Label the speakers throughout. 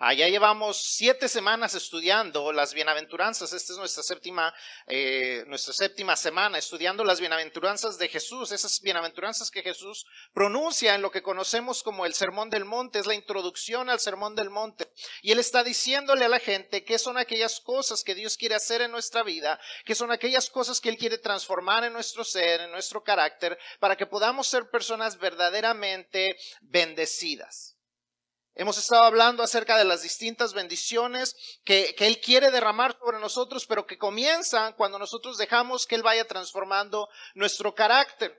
Speaker 1: Allá ah, llevamos siete semanas estudiando las bienaventuranzas. Esta es nuestra séptima, eh, nuestra séptima semana estudiando las bienaventuranzas de Jesús. Esas bienaventuranzas que Jesús pronuncia en lo que conocemos como el Sermón del Monte. Es la introducción al Sermón del Monte. Y Él está diciéndole a la gente qué son aquellas cosas que Dios quiere hacer en nuestra vida, qué son aquellas cosas que Él quiere transformar en nuestro ser, en nuestro carácter, para que podamos ser personas verdaderamente bendecidas. Hemos estado hablando acerca de las distintas bendiciones que, Él quiere derramar sobre nosotros, pero que comienzan cuando nosotros dejamos que Él vaya transformando nuestro carácter.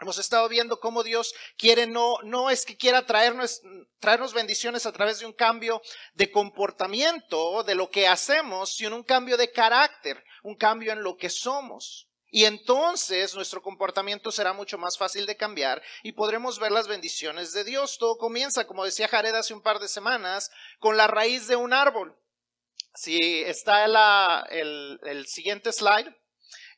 Speaker 1: Hemos estado viendo cómo Dios quiere, no, no es que quiera traernos, traernos bendiciones a través de un cambio de comportamiento, de lo que hacemos, sino un cambio de carácter, un cambio en lo que somos. Y entonces nuestro comportamiento será mucho más fácil de cambiar y podremos ver las bendiciones de Dios. Todo comienza, como decía Jared hace un par de semanas, con la raíz de un árbol. Si está el, el siguiente slide.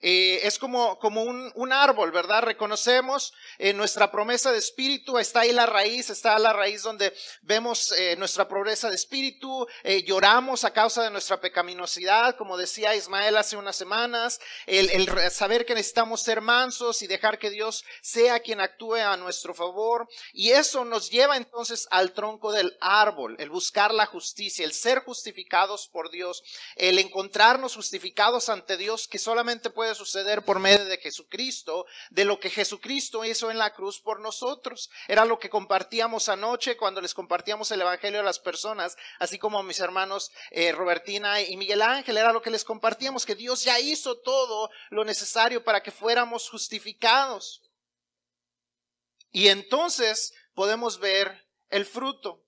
Speaker 1: Eh, es como, como un, un, árbol, ¿verdad? Reconocemos eh, nuestra promesa de espíritu, está ahí la raíz, está la raíz donde vemos eh, nuestra promesa de espíritu, lloramos a causa de nuestra pecaminosidad, como decía Ismael hace unas semanas, el, el saber que necesitamos ser mansos y dejar que Dios sea quien actúe a nuestro favor. Y eso nos lleva entonces al tronco del árbol, el buscar la justicia, el ser justificados por Dios, el encontrarnos justificados ante Dios que solamente puede suceder por medio de Jesucristo, de lo que Jesucristo hizo en la cruz por nosotros. Era lo que compartíamos anoche cuando les compartíamos el Evangelio a las personas, así como a mis hermanos eh, Robertina y Miguel Ángel, era lo que les compartíamos, que Dios ya hizo todo lo necesario para que fuéramos justificados. Y entonces podemos ver el fruto,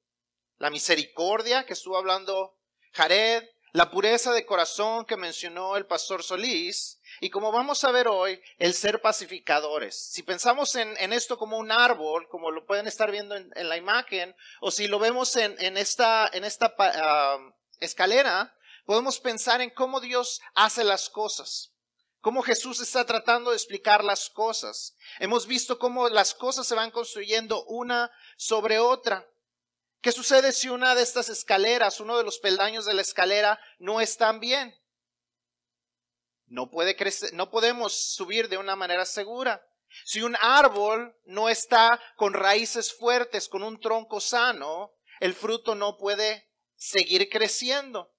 Speaker 1: la misericordia que estuvo hablando Jared, la pureza de corazón que mencionó el pastor Solís, y como vamos a ver hoy, el ser pacificadores. Si pensamos en, esto como un árbol, como lo pueden estar viendo en, la imagen, o si lo vemos en, esta, en esta ah, escalera, podemos pensar en cómo Dios hace las cosas, cómo Jesús está tratando de explicar las cosas. Hemos visto cómo las cosas se van construyendo una sobre otra. ¿Qué sucede si una de estas escaleras, uno de los peldaños de la escalera no están bien? no puede crecer, no podemos subir de una manera segura. Si un árbol no está con raíces fuertes, con un tronco sano, el fruto no puede seguir creciendo.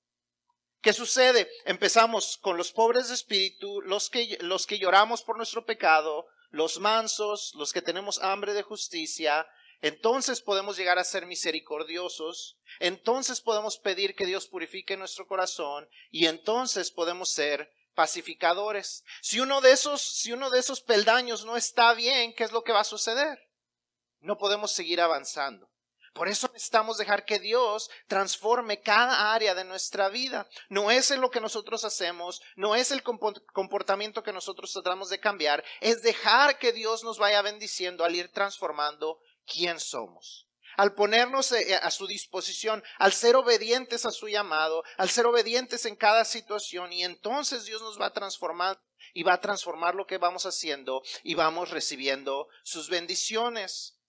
Speaker 1: ¿Qué sucede? Empezamos con los pobres de espíritu, los que, los que lloramos por nuestro pecado, los mansos, los que tenemos hambre de justicia. Entonces podemos llegar a ser misericordiosos. Entonces podemos pedir que Dios purifique nuestro corazón. Y entonces podemos ser pacificadores. Si uno de esos, si uno de esos peldaños no está bien, ¿qué es lo que va a suceder? No podemos seguir avanzando. Por eso necesitamos dejar que Dios transforme cada área de nuestra vida. No es en lo que nosotros hacemos, no es el comportamiento que nosotros tratamos de cambiar, es dejar que Dios nos vaya bendiciendo al ir transformando quién somos al ponernos eh, a su disposición, al ser obedientes a su llamado, al ser obedientes en cada situación y entonces Dios nos va a transformar y va a transformar lo que vamos haciendo y vamos recibiendo sus bendiciones.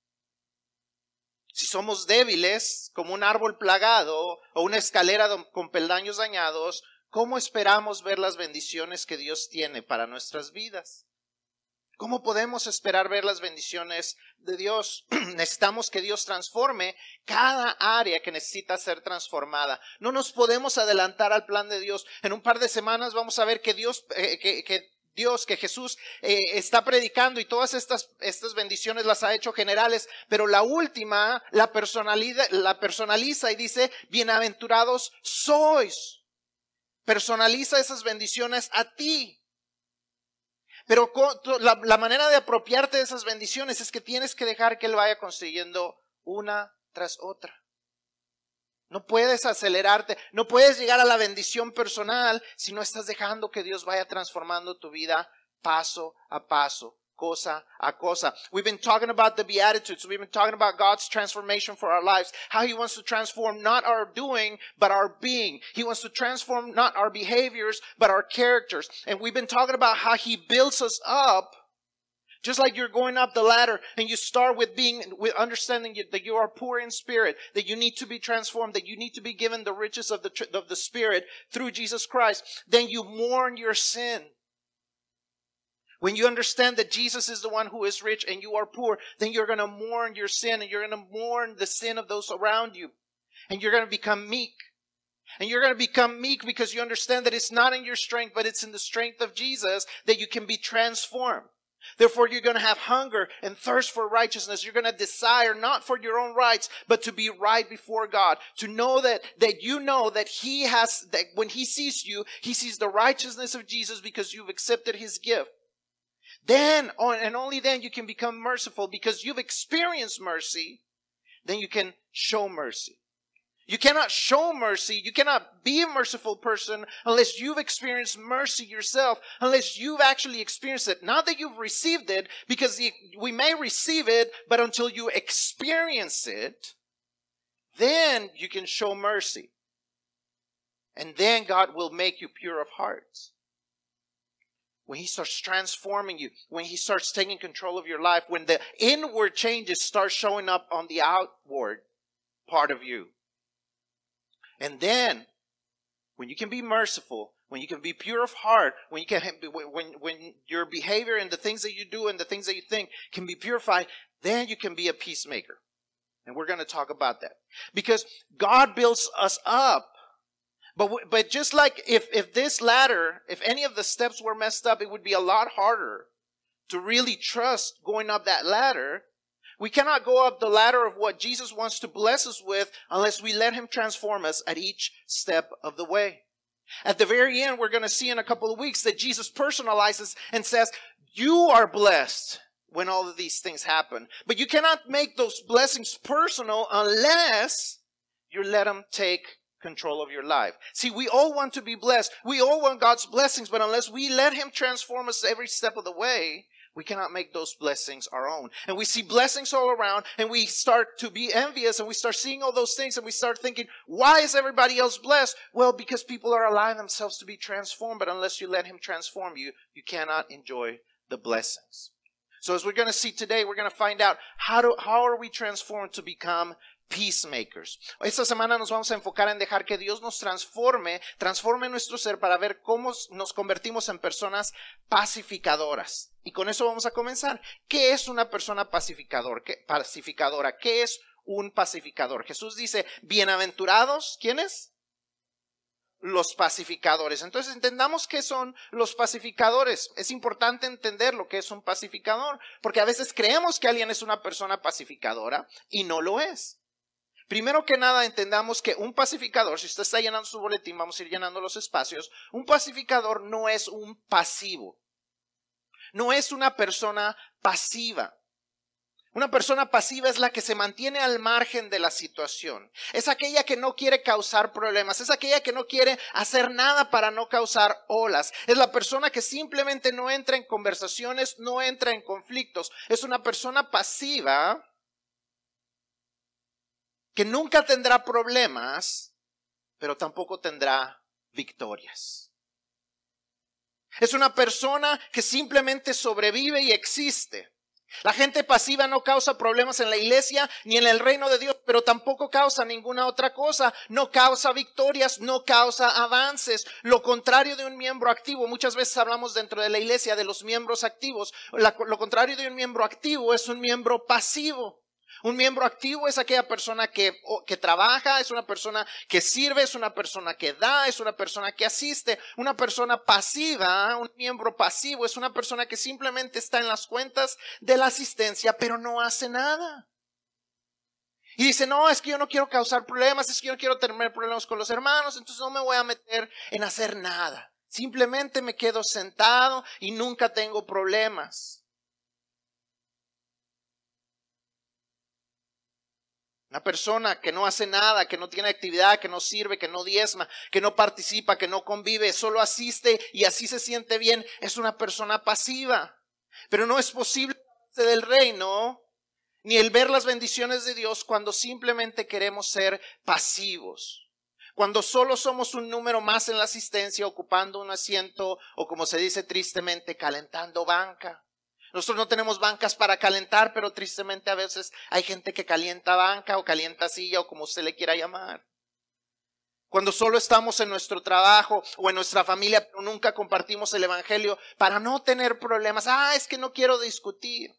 Speaker 1: Si somos débiles, como un árbol plagado o una escalera con peldaños dañados, ¿cómo esperamos ver las bendiciones que Dios tiene para nuestras vidas? ¿Cómo podemos esperar ver las bendiciones de Dios? Necesitamos que Dios transforme cada área que necesita ser transformada. No nos podemos adelantar al plan de Dios. En un par de semanas vamos a ver que Dios, eh, que, Dios, que Jesús eh, está predicando y todas estas, estas bendiciones las ha hecho generales, pero la última la, la personaliza y dice, bienaventurados sois. Personaliza esas bendiciones a ti. Pero la, manera de apropiarte de esas bendiciones es que tienes que dejar que Él vaya consiguiendo una tras otra. No puedes acelerarte, no puedes llegar a la bendición personal si no estás dejando que Dios vaya transformando tu vida paso a paso cosa a cosa. We've been talking about the Beatitudes. We've been talking about God's transformation for our lives. How He wants to transform not our doing, but our being. He wants to transform not our behaviors, but our characters. And we've been talking about how He builds us up Just like you're going up the ladder and you start with being, with understanding that you are poor in spirit, that you need to be transformed, that you need to be given the riches of the, of the spirit through Jesus Christ. Then you mourn your sin. When you understand that Jesus is the one who is rich and you are poor, then you're going to mourn your sin and you're going to mourn the sin of those around you. And you're going to become meek. And you're going to become meek because you understand that it's not in your strength, but it's in the strength of Jesus that you can be transformed. Therefore, you're going to have hunger and thirst for righteousness. You're going to desire not for your own rights, but to be right before God. To know that, that you know that He has, that when He sees you, He sees the righteousness of Jesus because you've accepted His gift. Then, and only then, you can become merciful because you've experienced mercy. Then you can show mercy. You cannot show mercy. You cannot be a merciful person unless you've experienced mercy yourself, unless you've actually experienced it. Not that you've received it, because we may receive it, but until you experience it, then you can show mercy. And then God will make you pure of heart. When He starts transforming you, when He starts taking control of your life, when the inward changes start showing up on the outward part of you. And then, when you can be merciful, when you can be pure of heart, when you can when when your behavior and the things that you do and the things that you think can be purified, then you can be a peacemaker. And we're going to talk about that. Because God builds us up. But but just like if if this ladder, if any of the steps were messed up, it would be a lot harder to really trust going up that ladder we cannot go up the ladder of what Jesus wants to bless us with unless we let Him transform us at each step of the way. At the very end, we're going to see in a couple of weeks that Jesus personalizes and says, You are blessed when all of these things happen. But you cannot make those blessings personal unless you let Him take control of your life. See, we all want to be blessed. We all want God's blessings, but unless we let Him transform us every step of the way, we cannot make those blessings our own. And we see blessings all around and we start to be envious and we start seeing all those things and we start thinking, why is everybody else blessed? Well, because people are allowing themselves to be transformed, but unless you let Him transform you, you cannot enjoy the blessings. So as we're going to see today, we're going to find out how do, how are we transformed to become peacemakers. Esta semana nos vamos a enfocar en dejar que Dios nos transforme, transforme nuestro ser para ver cómo nos convertimos en personas pacificadoras. Y con eso vamos a comenzar. ¿Qué es una persona pacificador? ¿Qué, pacificadora? ¿Qué es un pacificador? Jesús dice, bienaventurados, ¿quiénes? Los pacificadores. Entonces entendamos qué son los pacificadores. Es importante entender lo que es un pacificador, porque a veces creemos que alguien es una persona pacificadora y no lo es. Primero que nada, entendamos que un pacificador, si usted está llenando su boletín, vamos a ir llenando los espacios, un pacificador no es un pasivo, no es una persona pasiva. Una persona pasiva es la que se mantiene al margen de la situación. Es aquella que no quiere causar problemas. Es aquella que no quiere hacer nada para no causar olas. Es la persona que simplemente no entra en conversaciones, no entra en conflictos. Es una persona pasiva que nunca tendrá problemas, pero tampoco tendrá victorias. Es una persona que simplemente sobrevive y existe. La gente pasiva no causa problemas en la iglesia ni en el reino de Dios, pero tampoco causa ninguna otra cosa. No causa victorias, no causa avances. Lo contrario de un miembro activo, muchas veces hablamos dentro de la iglesia de los miembros activos. lo contrario de un miembro activo es un miembro pasivo. Un miembro activo es aquella persona que, que, trabaja, es una persona que sirve, es una persona que da, es una persona que asiste. Una persona pasiva, un miembro pasivo, es una persona que simplemente está en las cuentas de la asistencia, pero no hace nada. Y dice, no, es que yo no quiero causar problemas, es que yo no quiero tener problemas con los hermanos, entonces no me voy a meter en hacer nada. Simplemente me quedo sentado y nunca tengo problemas. Una persona que no hace nada, que no tiene actividad, que no sirve, que no diezma, que no participa, que no convive, solo asiste y así se siente bien, es una persona pasiva. Pero no es posible del reino ni el ver las bendiciones de Dios cuando simplemente queremos ser pasivos. Cuando solo somos un número más en la asistencia, ocupando un asiento o como se dice tristemente, calentando banca. Nosotros no tenemos bancas para calentar, pero tristemente a veces hay gente que calienta banca o calienta silla o como usted le quiera llamar. Cuando solo estamos en nuestro trabajo o en nuestra familia, pero nunca compartimos el Evangelio para no tener problemas. Ah, es que no quiero discutir.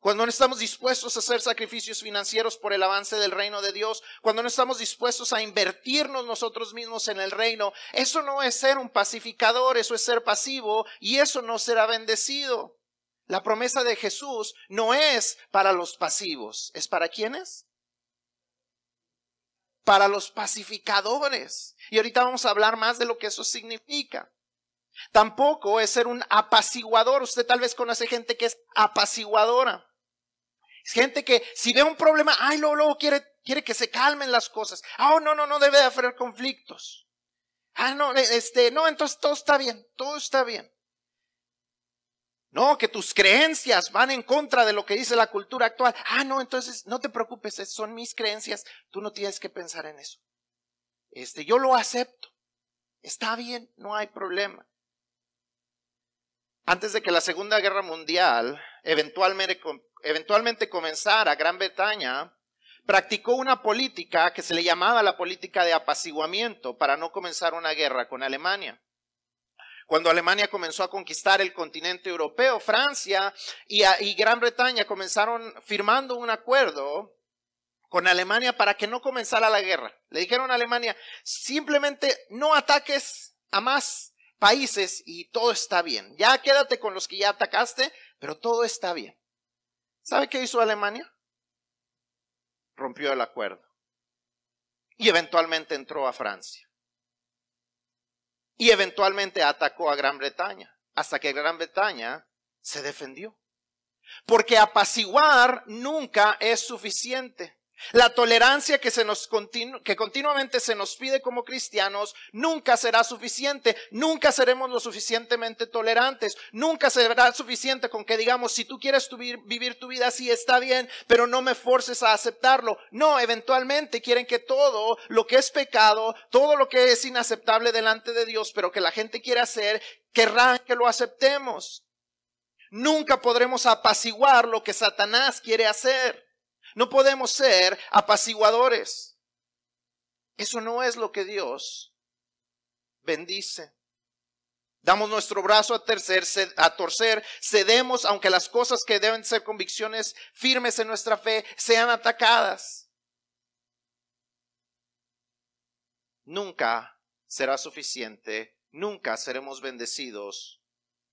Speaker 1: Cuando no estamos dispuestos a hacer sacrificios financieros por el avance del reino de Dios, cuando no estamos dispuestos a invertirnos nosotros mismos en el reino, eso no es ser un pacificador, eso es ser pasivo y eso no será bendecido. La promesa de Jesús no es para los pasivos, ¿es para quiénes? Para los pacificadores. Y ahorita vamos a hablar más de lo que eso significa. Tampoco es ser un apaciguador. Usted tal vez conoce gente que es apaciguadora. Gente que si ve un problema, ay, luego, luego quiere, quiere que se calmen las cosas. Ah, oh, no, no, no debe de haber conflictos. Ah, no, e, este, no, entonces todo está bien, todo está bien. No, que tus creencias van en contra de lo que dice la cultura actual. Ah, no, entonces no te preocupes, son mis creencias, tú no tienes que pensar en eso. Este, yo lo acepto. Está bien, no hay problema. Antes de que la Segunda Guerra Mundial eventualmente comenzara Gran Bretaña, practicó una política que se le llamaba la política de apaciguamiento para no comenzar una guerra con Alemania. Cuando Alemania comenzó a conquistar el continente europeo, Francia y, y Gran Bretaña comenzaron firmando un acuerdo con Alemania para que no comenzara la guerra. Le dijeron a Alemania, simplemente no ataques a más países y todo está bien. Ya quédate con los que ya atacaste, pero todo está bien. ¿Sabe qué hizo Alemania? Rompió el acuerdo. Y eventualmente entró a Francia. Y eventualmente atacó a Gran Bretaña, hasta que Gran Bretaña se defendió. Porque apaciguar nunca es suficiente. La tolerancia que, se nos que continuamente se nos pide como cristianos nunca será suficiente, nunca seremos lo suficientemente tolerantes, nunca será suficiente con que digamos, si tú quieres vivir tu vida así está bien, pero no me forces a aceptarlo. No, eventualmente quieren que todo lo que es pecado, todo lo que es inaceptable delante de Dios, pero que la gente quiere hacer, querrán que lo aceptemos. Nunca podremos apaciguar lo que Satanás quiere hacer. No podemos ser apaciguadores. Eso no es lo que Dios bendice. Damos nuestro brazo a, tercer, a torcer, cedemos aunque las cosas que deben ser convicciones firmes en nuestra fe sean atacadas. Nunca será suficiente, nunca seremos bendecidos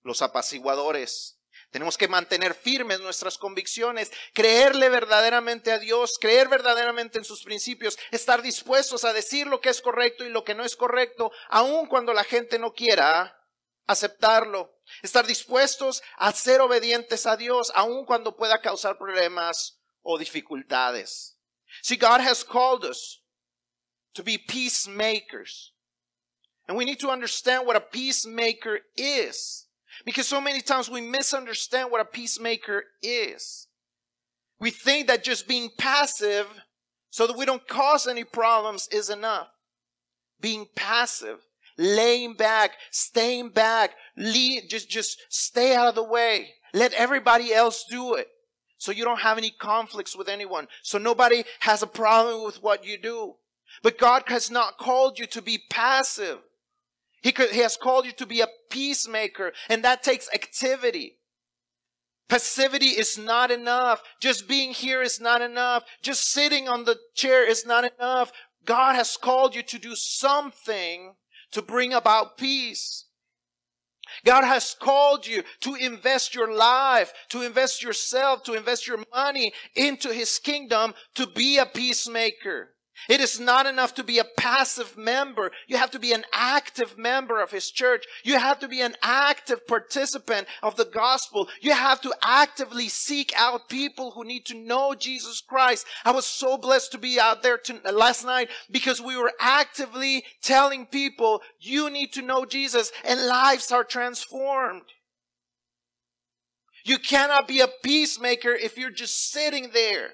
Speaker 1: los apaciguadores. Tenemos que mantener firmes nuestras convicciones, creerle verdaderamente a Dios, creer verdaderamente en sus principios, estar dispuestos a decir lo que es correcto y lo que no es correcto, aun cuando la gente no quiera aceptarlo. Estar dispuestos a ser obedientes a Dios, aun cuando pueda causar problemas o dificultades. See, God has called us to be peacemakers. And we need to understand what a peacemaker is. Because so many times we misunderstand what a peacemaker is. We think that just being passive so that we don't cause any problems is enough. Being passive, laying back, staying back, lead, just, just stay out of the way. Let everybody else do it. So you don't have any conflicts with anyone. So nobody has a problem with what you do. But God has not called you to be passive. He, could, he has called you to be a peacemaker, and that takes activity. Passivity is not enough. Just being here is not enough. Just sitting on the chair is not enough. God has called you to do something to bring about peace. God has called you to invest your life, to invest yourself, to invest your money into His kingdom, to be a peacemaker. It is not enough to be a passive member. You have to be an active member of His church. You have to be an active participant of the gospel. You have to actively seek out people who need to know Jesus Christ. I was so blessed to be out there to, last night because we were actively telling people, you need to know Jesus and lives are transformed. You cannot be a peacemaker if you're just sitting there.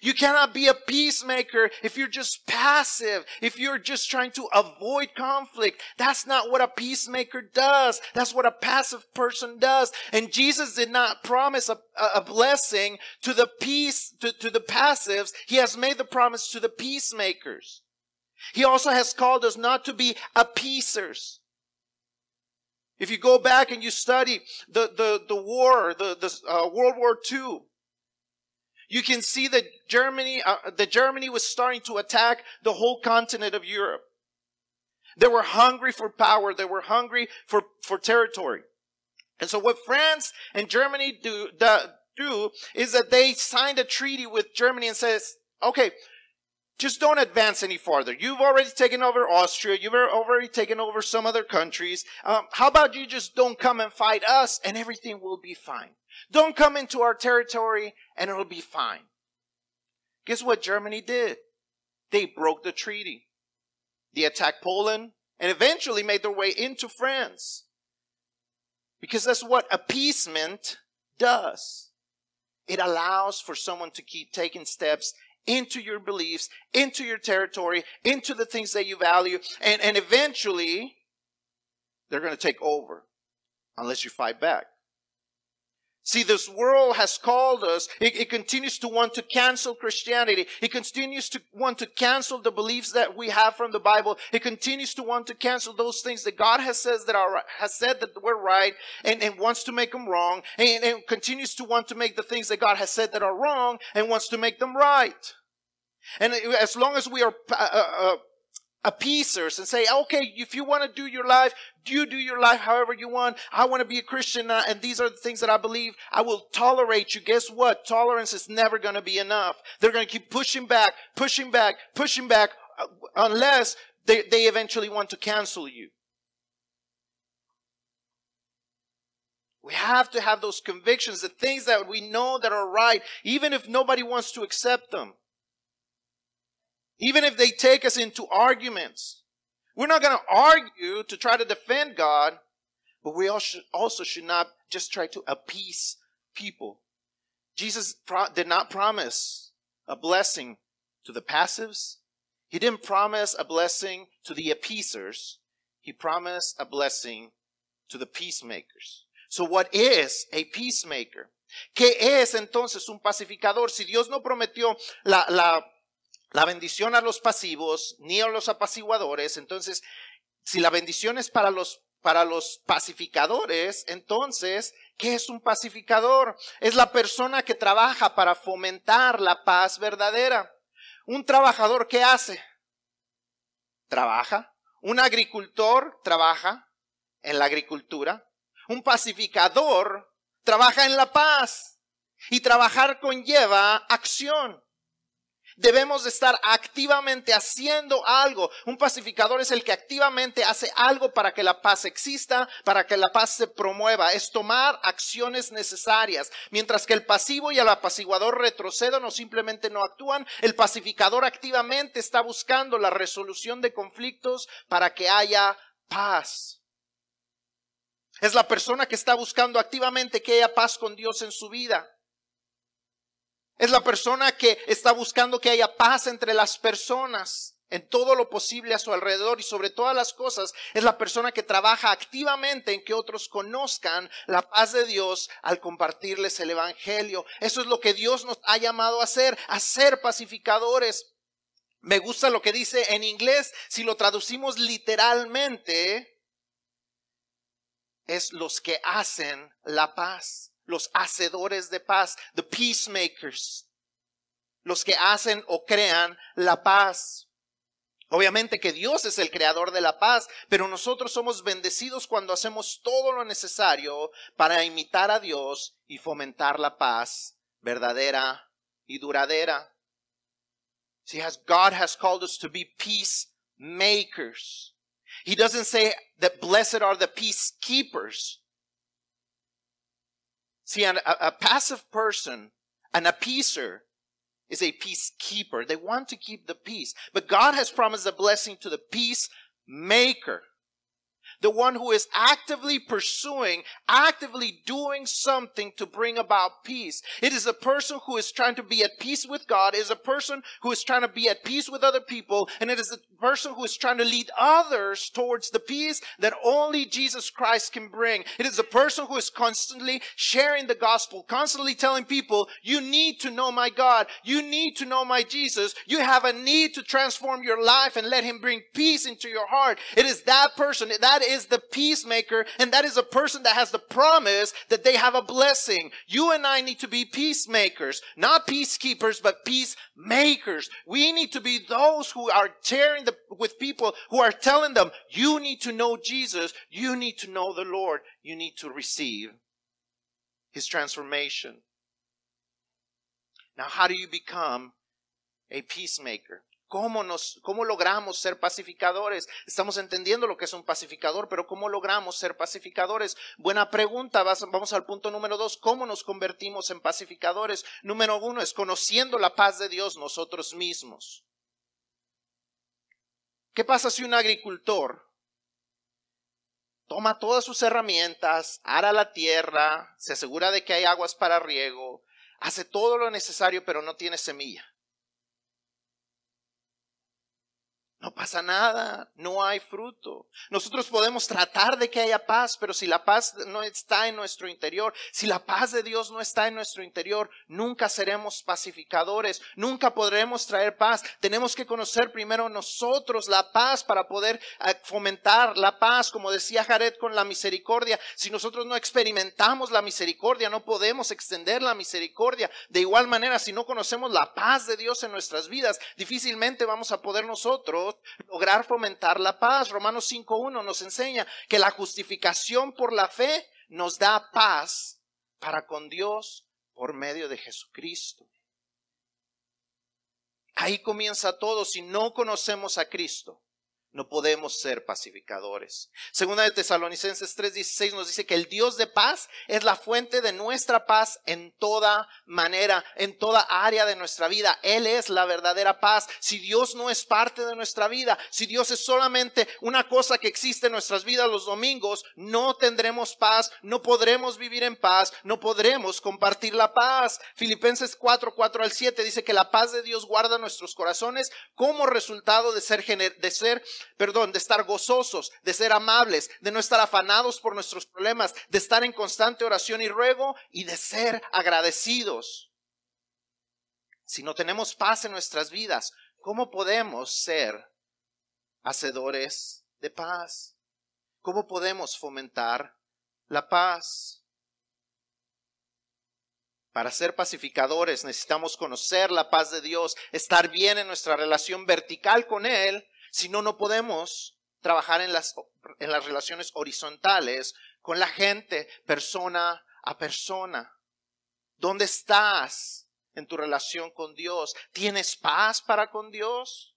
Speaker 1: You cannot be a peacemaker if you're just passive, if you're just trying to avoid conflict. That's not what a peacemaker does. That's what a passive person does. And Jesus did not promise a, a blessing to the peace, to, to the passives. He has made the promise to the peacemakers. He also has called us not to be appeasers. If you go back and you study the, the, the war, the, the uh, World War II, you can see that Germany, uh, that Germany was starting to attack the whole continent of Europe. They were hungry for power. They were hungry for, for territory. And so what France and Germany do, do is that they signed a treaty with Germany and says, okay, just don't advance any farther. You've already taken over Austria. You've already taken over some other countries. Um, how about you just don't come and fight us and everything will be fine? Don't come into our territory and it'll be fine. Guess what Germany did? They broke the treaty. They attacked Poland and eventually made their way into France. Because that's what appeasement does. It allows for someone to keep taking steps into your beliefs, into your territory, into the things that you value, and, and eventually they're going to take over unless you fight back. See, this world has called us. It, it, continues to want to cancel Christianity. It continues to want to cancel the beliefs that we have from the Bible. It continues to want to cancel those things that God has says that are has said that we're right, and, and wants to make them wrong, and, and continues to want to make the things that God has said that are wrong, and wants to make them right. And as long as we are uh, uh, uh, appeasers and say, okay, if you want to do your life, you do your life however you want. I want to be a Christian and these are the things that I believe. I will tolerate you. Guess what? Tolerance is never going to be enough. They're going to keep pushing back, pushing back, pushing back uh, unless they, they eventually want to cancel you. We have to have those convictions, the things that we know that are right, even if nobody wants to accept them. Even if they take us into arguments. We're not going to argue to try to defend God, but we also also should not just try to appease people. Jesus did not promise a blessing to the passives. He didn't promise a blessing to the appeasers. He promised a blessing to the peacemakers. So what is a peacemaker? ¿Qué es entonces un pacificador? Si Dios no prometió la, la la bendición a los pasivos ni a los apaciguadores. Entonces, si la bendición es para los, para los pacificadores, entonces, ¿qué es un pacificador? Es la persona que trabaja para fomentar la paz verdadera. Un trabajador, ¿qué hace? Trabaja. Un agricultor trabaja en la agricultura. Un pacificador trabaja en la paz. Y trabajar conlleva acción. Debemos de estar activamente haciendo algo. Un pacificador es el que activamente hace algo para que la paz exista, para que la paz se promueva. Es tomar acciones necesarias. Mientras que el pasivo y el apaciguador retrocedan o simplemente no actúan, el pacificador activamente está buscando la resolución de conflictos para que haya paz. Es la persona que está buscando activamente que haya paz con Dios en su vida. Es la persona que está buscando que haya paz entre las personas en todo lo posible a su alrededor y sobre todas las cosas. Es la persona que trabaja activamente en que otros conozcan la paz de Dios al compartirles el Evangelio. Eso es lo que Dios nos ha llamado a hacer, a ser pacificadores. Me gusta lo que dice en inglés, si lo traducimos literalmente, es los que hacen la paz los hacedores de paz, the peacemakers, los que hacen o crean la paz. Obviamente que Dios es el creador de la paz, pero nosotros somos bendecidos cuando hacemos todo lo necesario para imitar a Dios y fomentar la paz verdadera y duradera. See, as God has called us to be peacemakers. He doesn't say that blessed are the peacekeepers. See, an, a, a passive person, an appeaser, is a peacekeeper. They want to keep the peace. But God has promised a blessing to the peacemaker. The one who is actively pursuing, actively doing something to bring about peace. It is a person who is trying to be at peace with God, is a person who is trying to be at peace with other people, and it is a person who is trying to lead others towards the peace that only Jesus Christ can bring. It is a person who is constantly sharing the gospel, constantly telling people, you need to know my God, you need to know my Jesus, you have a need to transform your life and let him bring peace into your heart. It is that person, that is the peacemaker, and that is a person that has the promise that they have a blessing. You and I need to be peacemakers, not peacekeepers, but peacemakers. We need to be those who are sharing the, with people who are telling them, you need to know Jesus, you need to know the Lord, you need to receive his transformation. Now, how do you become a peacemaker? ¿Cómo, nos, ¿Cómo logramos ser pacificadores? Estamos entendiendo lo que es un pacificador, pero ¿cómo logramos ser pacificadores? Buena pregunta. Vamos al punto número dos. ¿Cómo nos convertimos en pacificadores? Número uno es conociendo la paz de Dios nosotros mismos. ¿Qué pasa si un agricultor toma todas sus herramientas, ara la tierra, se asegura de que hay aguas para riego, hace todo lo necesario, pero no tiene semilla? No pasa nada, no hay fruto. Nosotros podemos tratar de que haya paz, pero si la paz no está en nuestro interior, si la paz de Dios no está en nuestro interior, nunca seremos pacificadores, nunca podremos traer paz. Tenemos que conocer primero nosotros la paz para poder eh, fomentar la paz, como decía Jared con la misericordia. Si nosotros no experimentamos la misericordia, no podemos extender la misericordia. De igual manera, si no conocemos la paz de Dios en nuestras vidas, difícilmente vamos a poder nosotros lograr fomentar la paz. Romanos 5.1 nos enseña que la justificación por la fe nos da paz para con Dios por medio de Jesucristo. Ahí comienza todo si no conocemos a Cristo no podemos ser pacificadores. Segunda de Tesalonicenses 3:16 nos dice que el Dios de paz es la fuente de nuestra paz en toda manera, en toda área de nuestra vida. Él es la verdadera paz. Si Dios no es parte de nuestra vida, si Dios es solamente una cosa que existe en nuestras vidas los domingos, no tendremos paz, no podremos vivir en paz, no podremos compartir la paz. Filipenses 4, 4 al 7 dice que la paz de Dios guarda nuestros corazones como resultado de ser, de ser perdón, de estar gozosos, de ser amables, de no estar afanados por nuestros problemas, de estar en constante oración y ruego y de ser agradecidos. Si no tenemos paz en nuestras vidas, ¿cómo podemos ser hacedores de paz? ¿Cómo podemos fomentar la paz? Para ser pacificadores necesitamos conocer la paz de Dios, estar bien en nuestra relación vertical con Él si no, no podemos trabajar en las, en las relaciones horizontales con la gente, persona a persona. ¿Dónde estás en tu relación con Dios? ¿Tienes paz para con Dios?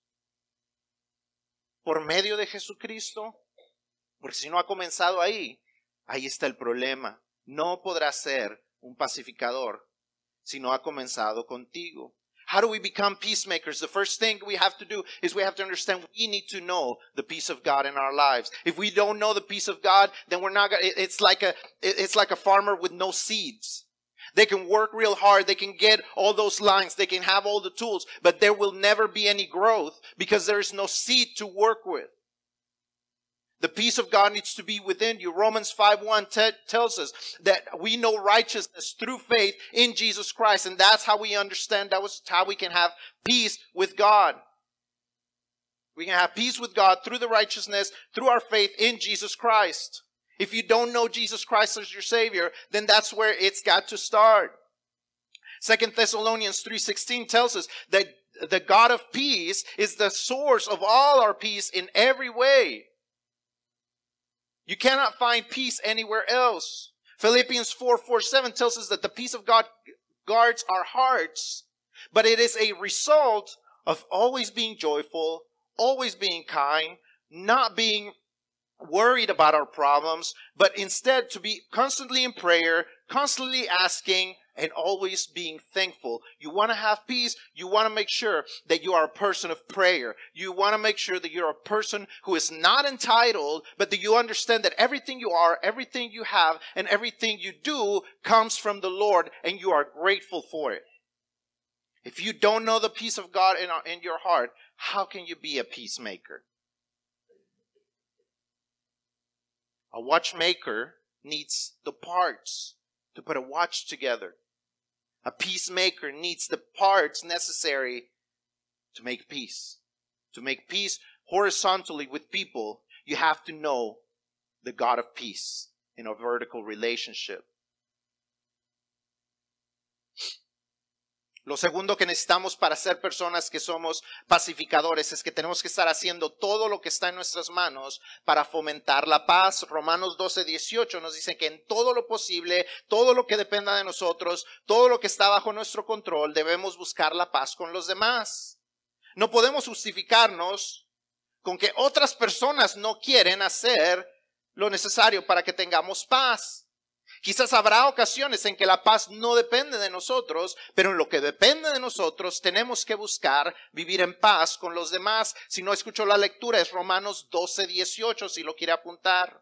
Speaker 1: ¿Por medio de Jesucristo? Porque si no ha comenzado ahí, ahí está el problema. No podrás ser un pacificador si no ha comenzado contigo. How do we become peacemakers? The first thing we have to do is we have to understand we need to know the peace of God in our lives. If we don't know the peace of God, then we're not gonna, it's like a, it's like a farmer with no seeds. They can work real hard. They can get all those lines. They can have all the tools, but there will never be any growth because there is no seed to work with. The peace of God needs to be within you. Romans 5 1 t- tells us that we know righteousness through faith in Jesus Christ. And that's how we understand that was how we can have peace with God. We can have peace with God through the righteousness, through our faith in Jesus Christ. If you don't know Jesus Christ as your Savior, then that's where it's got to start. Second Thessalonians 3.16 tells us that the God of peace is the source of all our peace in every way. You cannot find peace anywhere else. Philippians 4 4 7 tells us that the peace of God guards our hearts, but it is a result of always being joyful, always being kind, not being worried about our problems, but instead to be constantly in prayer, constantly asking, and always being thankful. You want to have peace. You want to make sure that you are a person of prayer. You want to make sure that you're a person who is not entitled, but that you understand that everything you are, everything you have, and everything you do comes from the Lord and you are grateful for it. If you don't know the peace of God in, in your heart, how can you be a peacemaker? A watchmaker needs the parts to put a watch together. A peacemaker needs the parts necessary to make peace. To make peace horizontally with people, you have to know the God of peace in a vertical relationship. Lo segundo que necesitamos para ser personas que somos pacificadores es que tenemos que estar haciendo todo lo que está en nuestras manos para fomentar la paz. Romanos 12, 18 nos dice que en todo lo posible, todo lo que dependa de nosotros, todo lo que está bajo nuestro control, debemos buscar la paz con los demás. No podemos justificarnos con que otras personas no quieren hacer lo necesario para que tengamos paz. Quizás habrá ocasiones en que la paz no depende de nosotros, pero en lo que depende de nosotros tenemos que buscar vivir en paz con los demás. Si no escuchó la lectura es Romanos 12, 18, si lo quiere apuntar.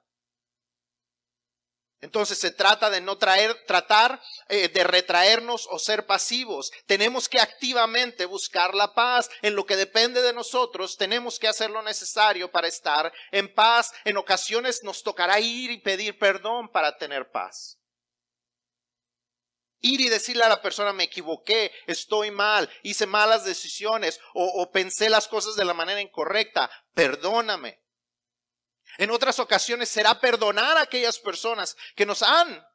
Speaker 1: Entonces se trata de no traer, tratar eh, de retraernos o ser pasivos. Tenemos que activamente buscar la paz. En lo que depende de nosotros, tenemos que hacer lo necesario para estar en paz. En ocasiones nos tocará ir y pedir perdón para tener paz. Ir y decirle a la persona, me equivoqué, estoy mal, hice malas decisiones o, o pensé las cosas de la manera incorrecta, perdóname. En otras ocasiones será perdonar a aquellas personas que nos han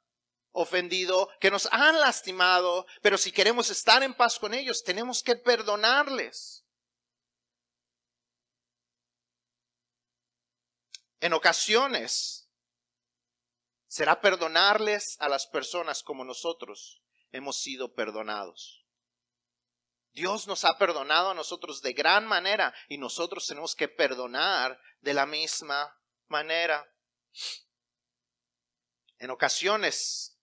Speaker 1: ofendido, que nos han lastimado, pero si queremos estar en paz con ellos, tenemos que perdonarles. En ocasiones será perdonarles a las personas como nosotros hemos sido perdonados. Dios nos ha perdonado a nosotros de gran manera y nosotros tenemos que perdonar de la misma manera. En ocasiones,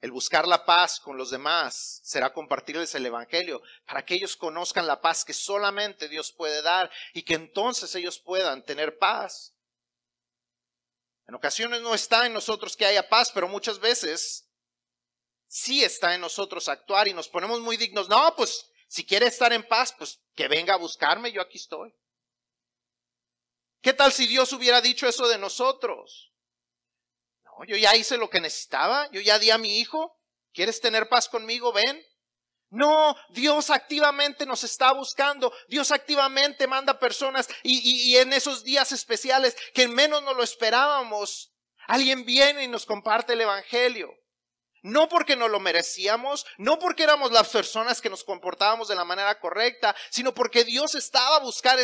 Speaker 1: el buscar la paz con los demás será compartirles el Evangelio para que ellos conozcan la paz que solamente Dios puede dar y que entonces ellos puedan tener paz. En ocasiones no está en nosotros que haya paz, pero muchas veces sí está en nosotros actuar y nos ponemos muy dignos. No, pues si quiere estar en paz, pues que venga a buscarme, yo aquí estoy. ¿Qué tal si Dios hubiera dicho eso de nosotros? No, yo ya hice lo que necesitaba, yo ya di a mi hijo. ¿Quieres tener paz conmigo? Ven. No, Dios activamente nos está buscando, Dios activamente manda personas y, y, en esos días especiales que menos nos lo esperábamos, alguien viene y nos comparte el Evangelio no porque no lo merecíamos, no porque éramos las personas que nos comportábamos de la manera correcta, sino porque Dios estaba buscar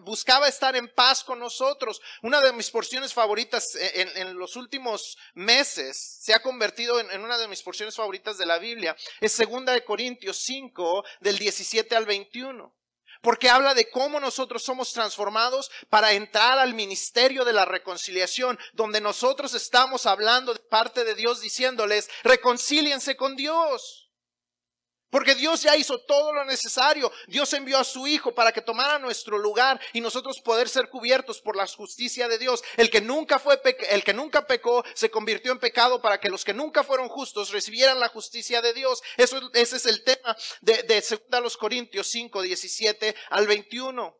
Speaker 1: buscaba estar en paz con nosotros. Una de mis porciones favoritas en, los últimos meses se ha convertido en, en, una de mis porciones favoritas de la Biblia. Es segunda de Corintios 5 del 17 al 21 porque habla de cómo nosotros somos transformados para entrar al ministerio de la reconciliación, donde nosotros estamos hablando de parte de Dios diciéndoles, reconcíliense con Dios. Porque Dios ya hizo todo lo necesario. Dios envió a su Hijo para que tomara nuestro lugar y nosotros poder ser cubiertos por la justicia de Dios. El que nunca fue, el que nunca pecó se convirtió en pecado para que los que nunca fueron justos recibieran la justicia de Dios. Eso, ese es el tema de, de 2 Corintios 5, 17 al 21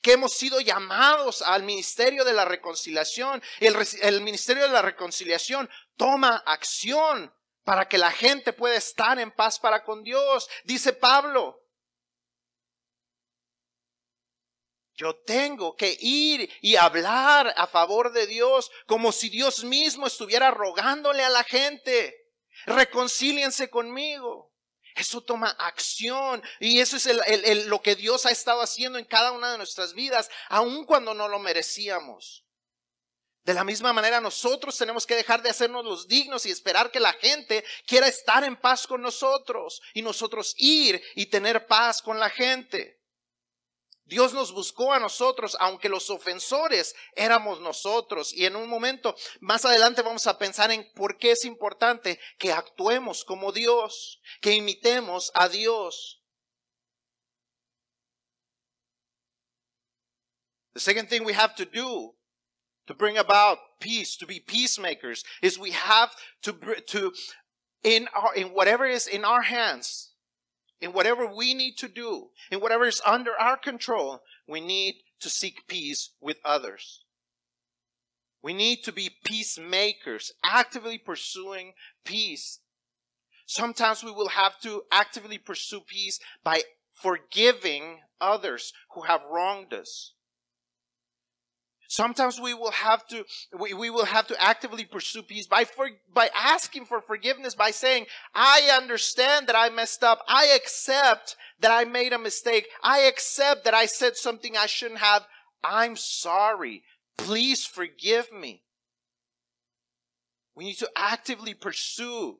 Speaker 1: que hemos sido llamados al ministerio de la reconciliación. El, el, ministerio de la reconciliación toma acción para que la gente pueda estar en paz para con Dios. Dice Pablo, Yo tengo que ir y hablar a favor de Dios como si Dios mismo estuviera rogándole a la gente. Reconcíliense conmigo. Eso toma acción y eso es lo que Dios ha estado haciendo en cada una de nuestras vidas, aun cuando no lo merecíamos. De la misma manera nosotros tenemos que dejar de hacernos los dignos y esperar que la gente quiera estar en paz con nosotros y nosotros ir y tener paz con la gente. Dios nos buscó a nosotros, aunque los ofensores éramos nosotros. Y en un momento más adelante vamos a pensar en por qué es importante que actuemos como Dios, que imitemos a Dios. The second thing we have to do to bring about peace, to be peacemakers, is we have to, to in our, in whatever is in our hands, in whatever we need to do, in whatever is under our control, we need to seek peace with others. We need to be peacemakers, actively pursuing peace. Sometimes we will have to actively pursue peace by forgiving others who have wronged us. Sometimes we will have to, we, we will have to actively pursue peace by, for, by asking for forgiveness, by saying, I understand that I messed up. I accept that I made a mistake. I accept that I said something I shouldn't have. I'm sorry. Please forgive me. We need to actively pursue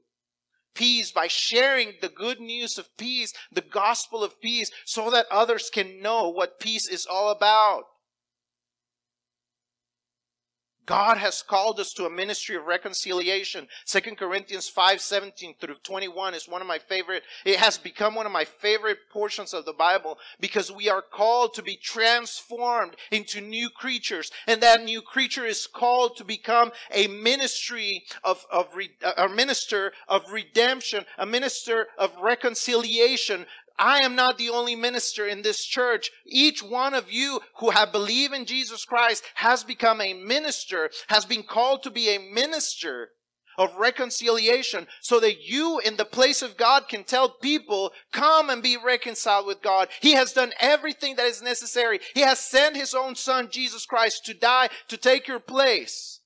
Speaker 1: peace by sharing the good news of peace, the gospel of peace, so that others can know what peace is all about. God has called us to a ministry of reconciliation. Second Corinthians 5, 17 through 21 is one of my favorite. It has become one of my favorite portions of the Bible because we are called to be transformed into new creatures. And that new creature is called to become a ministry of, of, a minister of redemption, a minister of reconciliation, I am not the only minister in this church. Each one of you who have believed in Jesus Christ has become a minister, has been called to be a minister of reconciliation so that you in the place of God can tell people, come and be reconciled with God. He has done everything that is necessary. He has sent his own son, Jesus Christ, to die, to take your place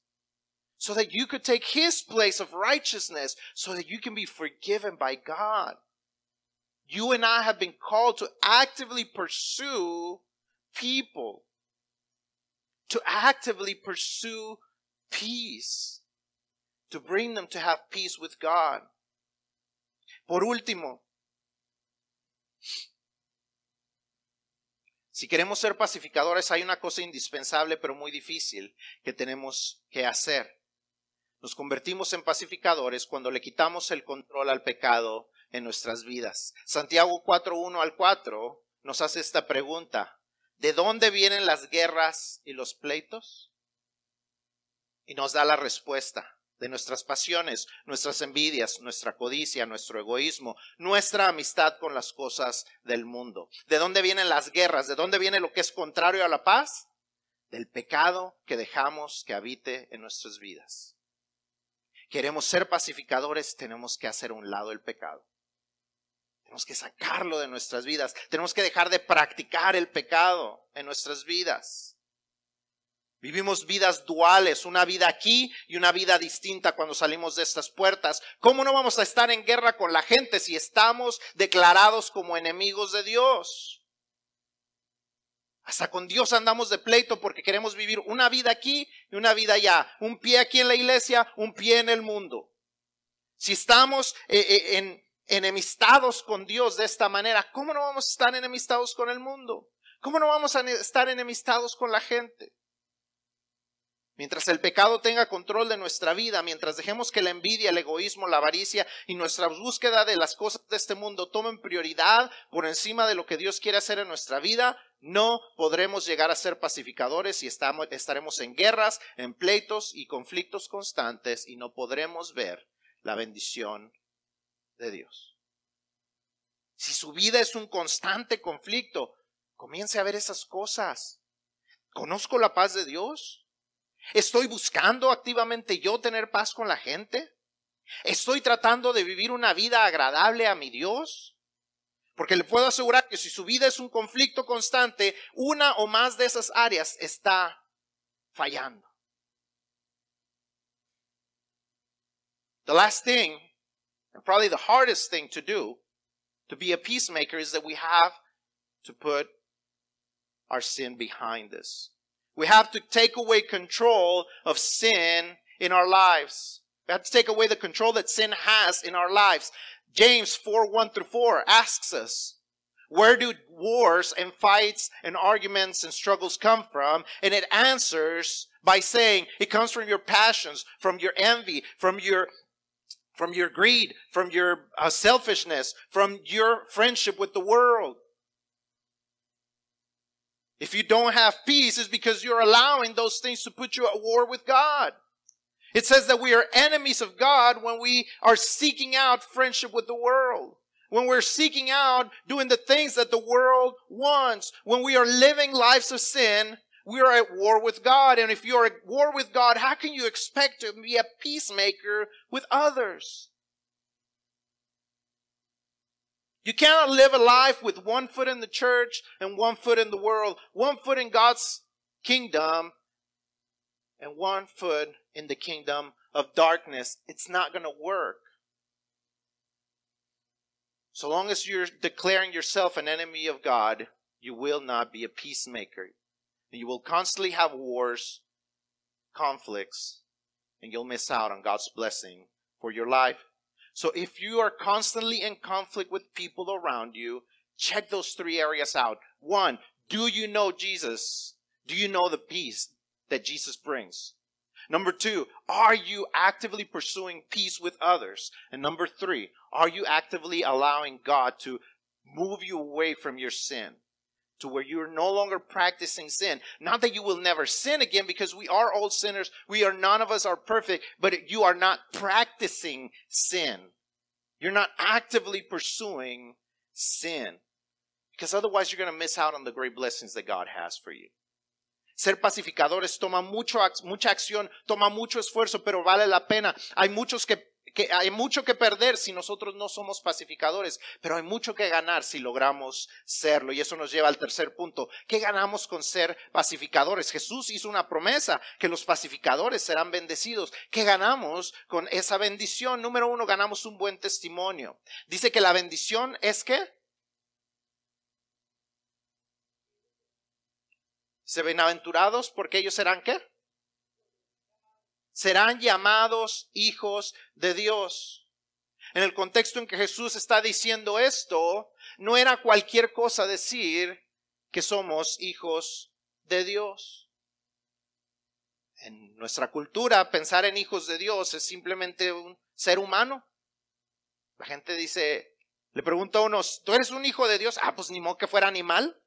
Speaker 1: so that you could take his place of righteousness so that you can be forgiven by God. You and I have been called to actively pursue people, to actively pursue peace, to bring them to have peace with God. Por último, si queremos ser pacificadores, hay una cosa indispensable pero muy difícil que tenemos que hacer. Nos convertimos en pacificadores cuando le quitamos el control al pecado en nuestras vidas. Santiago 4.1 al 4 nos hace esta pregunta. ¿De dónde vienen las guerras y los pleitos? Y nos da la respuesta de nuestras pasiones, nuestras envidias, nuestra codicia, nuestro egoísmo, nuestra amistad con las cosas del mundo. ¿De dónde vienen las guerras? ¿De dónde viene lo que es contrario a la paz? Del pecado que dejamos que habite en nuestras vidas. Queremos ser pacificadores, tenemos que hacer a un lado el pecado. Tenemos que sacarlo de nuestras vidas. Tenemos que dejar de practicar el pecado en nuestras vidas. Vivimos vidas duales, una vida aquí y una vida distinta cuando salimos de estas puertas. ¿Cómo no vamos a estar en guerra con la gente si estamos declarados como enemigos de Dios? Hasta con Dios andamos de pleito porque queremos vivir una vida aquí y una vida allá. Un pie aquí en la iglesia, un pie en el mundo. Si estamos eh, eh, en, enemistados con Dios de esta manera, ¿cómo no vamos a estar enemistados con el mundo? ¿Cómo no vamos a estar enemistados con la gente? Mientras el pecado tenga control de nuestra vida, mientras dejemos que la envidia, el egoísmo, la avaricia y nuestra búsqueda de las cosas de este mundo tomen prioridad por encima de lo que Dios quiere hacer en nuestra vida, no podremos llegar a ser pacificadores y estaremos en guerras, en pleitos y conflictos constantes y no podremos ver la bendición de Dios. Si su vida es un constante conflicto, comience a ver esas cosas. ¿Conozco la paz de Dios? ¿Estoy buscando activamente yo tener paz con la gente? ¿Estoy tratando de vivir una vida agradable a mi Dios? Porque le puedo asegurar que si su vida es un conflicto constante, una o más de esas áreas está fallando. The last thing And probably the hardest thing to do to be a peacemaker is that we have to put our sin behind us. We have to take away control of sin in our lives. We have to take away the control that sin has in our lives. James 4 1 through 4 asks us, Where do wars and fights and arguments and struggles come from? And it answers by saying it comes from your passions, from your envy, from your from your greed, from your uh, selfishness, from your friendship with the world. If you don't have peace, it's because you're allowing those things to put you at war with God. It says that we are enemies of God when we are seeking out friendship with the world. When we're seeking out doing the things that the world wants. When we are living lives of sin, we are at war with God. And if you're at war with God, how can you expect to be a peacemaker with others? You cannot live a life with one foot in the church and one foot in the world, one foot in God's kingdom and one foot in the kingdom of darkness. It's not going to work. So long as you're declaring yourself an enemy of God, you will not be a peacemaker. You will constantly have wars, conflicts, and you'll miss out on God's blessing for your life. So if you are constantly in conflict with people around you, check those three areas out. One, do you know Jesus? Do you know the peace that Jesus brings? Number two, are you actively pursuing peace with others? And number three, are you actively allowing God to move you away from your sin? To where you're no longer practicing sin. Not that you will never sin again because we are all sinners. We are, none of us are perfect, but you are not practicing sin. You're not actively pursuing sin because otherwise you're going to miss out on the great blessings that God has for you. Ser pacificadores toma mucho, mucha acción, toma mucho esfuerzo, pero vale la pena. Hay muchos que que hay mucho que perder si nosotros no somos pacificadores, pero hay mucho que ganar si logramos serlo. Y eso nos lleva al tercer punto. ¿Qué ganamos con ser pacificadores? Jesús hizo una promesa que los pacificadores serán bendecidos. ¿Qué ganamos con esa bendición? Número uno, ganamos un buen testimonio. Dice que la bendición es que se bienaventurados porque ellos serán qué? Serán llamados hijos de Dios. En el contexto en que Jesús está diciendo esto, no era cualquier cosa decir que somos hijos de Dios. En nuestra cultura, pensar en hijos de Dios es simplemente un ser humano. La gente dice, le pregunta a unos, ¿tú eres un hijo de Dios? Ah, pues ni modo que fuera animal.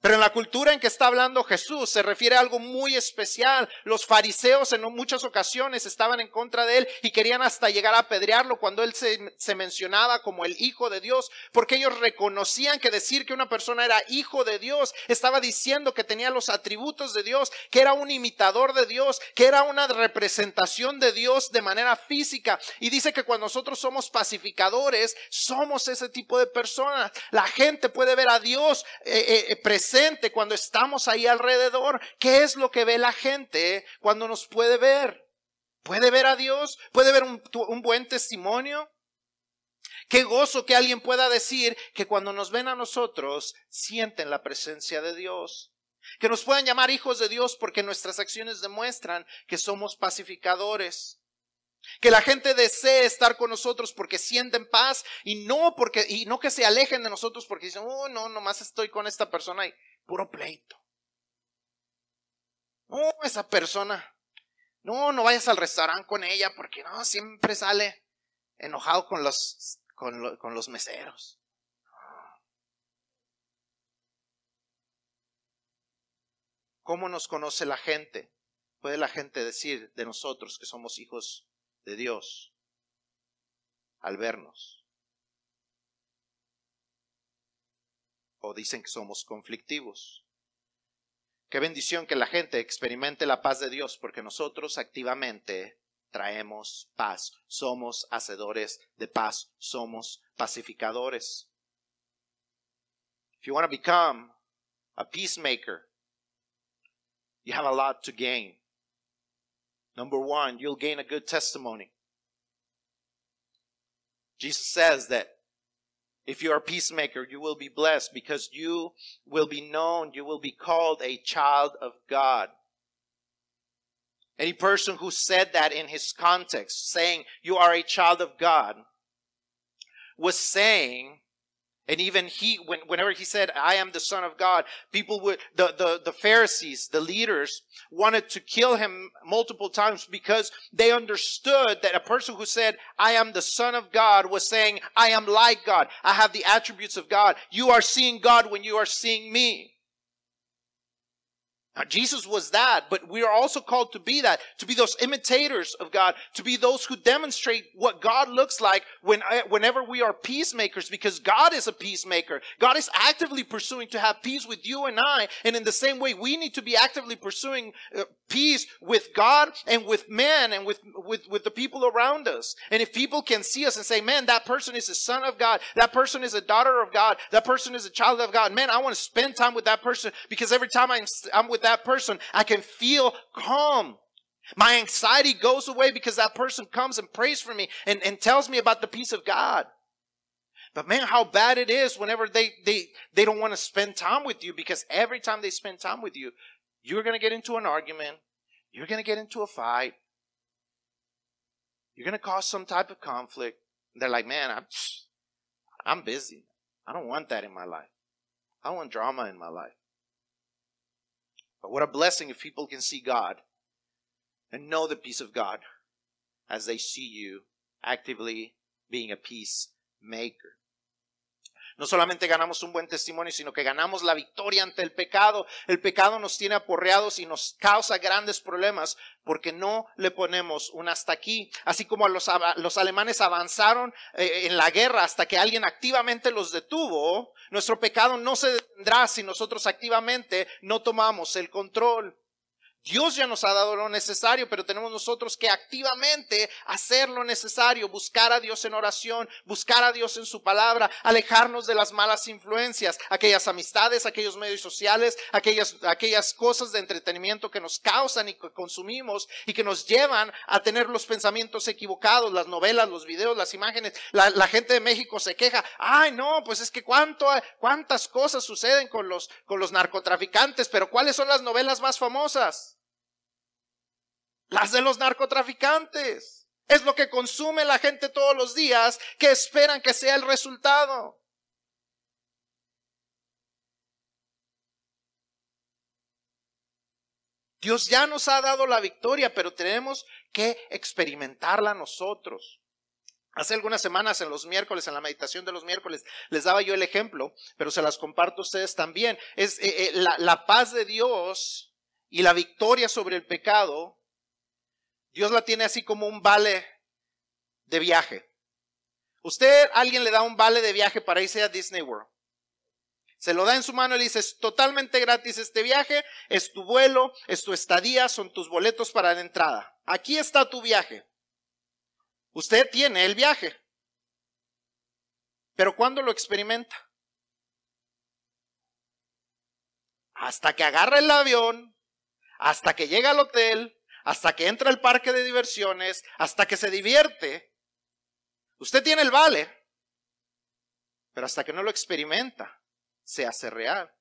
Speaker 1: Pero en la cultura en que está hablando Jesús se refiere a algo muy especial. Los fariseos en muchas ocasiones estaban en contra de él y querían hasta llegar a apedrearlo cuando él se, mencionaba como el Hijo de Dios, porque ellos reconocían que decir que una persona era Hijo de Dios estaba diciendo que tenía los atributos de Dios, que era un imitador de Dios, que era una representación de Dios de manera física. Y dice que cuando nosotros somos pacificadores, somos ese tipo de personas. La gente puede ver a Dios eh, eh, presente cuando estamos ahí alrededor. ¿Qué es lo que ve la gente cuando nos puede ver? ¿Puede ver a Dios? ¿Puede ver un, un buen testimonio? Qué gozo que alguien pueda decir que cuando nos ven a nosotros sienten la presencia de Dios. Que nos puedan llamar hijos de Dios porque nuestras acciones demuestran que somos pacificadores. Que la gente desee estar con nosotros porque sienten paz y no porque, y no que se alejen de nosotros porque dicen, oh, no, nomás estoy con esta persona y puro pleito. No, esa persona, no, no vayas al restaurante con ella porque no, siempre sale enojado con los, con, con los meseros. ¿Cómo nos conoce la gente? Puede la gente decir de nosotros que somos hijos de Dios al vernos. O dicen que somos conflictivos. Qué bendición que la gente experimente la paz de Dios porque nosotros activamente traemos paz. Somos hacedores de paz. Somos pacificadores. If you want to become a peacemaker, you have a lot to gain. Number one, you'll gain a good testimony. Jesus says that if you're a peacemaker, you will be blessed because you will be known, you will be called a child of God. Any person who said that in his context, saying you are a child of God, was saying And even he, when, whenever he said, I am the son of God, people would, the, the, the Pharisees, the leaders, wanted to kill him multiple times because they understood that a person who said, I am the son of God was saying, I am like God. I have the attributes of God. You are seeing God when you are seeing me. Now, Jesus was that, but we are also called to be that, to be those imitators of God, to be those who demonstrate what God looks like when, uh, whenever we are peacemakers, because God is a peacemaker. God is actively pursuing to have peace with you and I, and in the same way, we need to be actively pursuing uh, peace with God and with men and with, with, with the people around us. And if people can see us and say, man, that person is a son of God, that person is a daughter of God, that person is a child of God, man, I want to spend time with that person because every time I'm, I'm with that person, I can feel calm. My anxiety goes away because that person comes and prays for me and, and tells me about the peace of God. But man, how bad it is whenever they, they, they don't want to spend time with you because every time they spend time with you, you're going to get into an argument. You're going to get into a fight. You're going to cause some type of conflict. They're like, man, I'm, I'm busy. I don't want that in my life. I want drama in my life. But what a blessing if people can see God and know the peace of God as they see you actively being a peacemaker. No solamente ganamos un buen testimonio, sino que ganamos la victoria ante el pecado. El pecado nos tiene aporreados y nos causa grandes problemas porque no le ponemos un hasta aquí. Así como los, los alemanes avanzaron eh, en la guerra hasta que alguien activamente los detuvo, nuestro pecado no se detendrá si nosotros activamente no tomamos el control. Dios ya nos ha dado lo necesario, pero tenemos nosotros que activamente hacer lo necesario, buscar a Dios en oración, buscar a Dios en su palabra, alejarnos de las malas influencias, aquellas amistades, aquellos medios sociales, aquellas, aquellas cosas de entretenimiento que nos causan y que consumimos y que nos llevan a tener los pensamientos equivocados, las novelas, los videos, las imágenes. La, la gente de México se queja, ay no, pues es que cuánto, cuántas cosas suceden con los, con los narcotraficantes, pero ¿cuáles son las novelas más famosas? Las de los narcotraficantes. Es lo que consume la gente todos los días que esperan que sea el resultado. Dios ya nos ha dado la victoria, pero tenemos que experimentarla nosotros. Hace algunas semanas en los miércoles, en la meditación de los miércoles, les daba yo el ejemplo, pero se las comparto a ustedes también. Es eh, eh, la, la paz de Dios y la victoria sobre el pecado Dios la tiene así como un vale de viaje. Usted, alguien le da un vale de viaje para irse a Disney World. Se lo da en su mano y le dice, es totalmente gratis este viaje, es tu vuelo, es tu estadía, son tus boletos para la entrada. Aquí está tu viaje. Usted tiene el viaje. Pero ¿cuándo lo experimenta? Hasta que agarra el avión, hasta que llega al hotel, hasta que entra al parque de diversiones, hasta que se divierte. Usted tiene el vale, pero hasta que no lo experimenta, se hace real.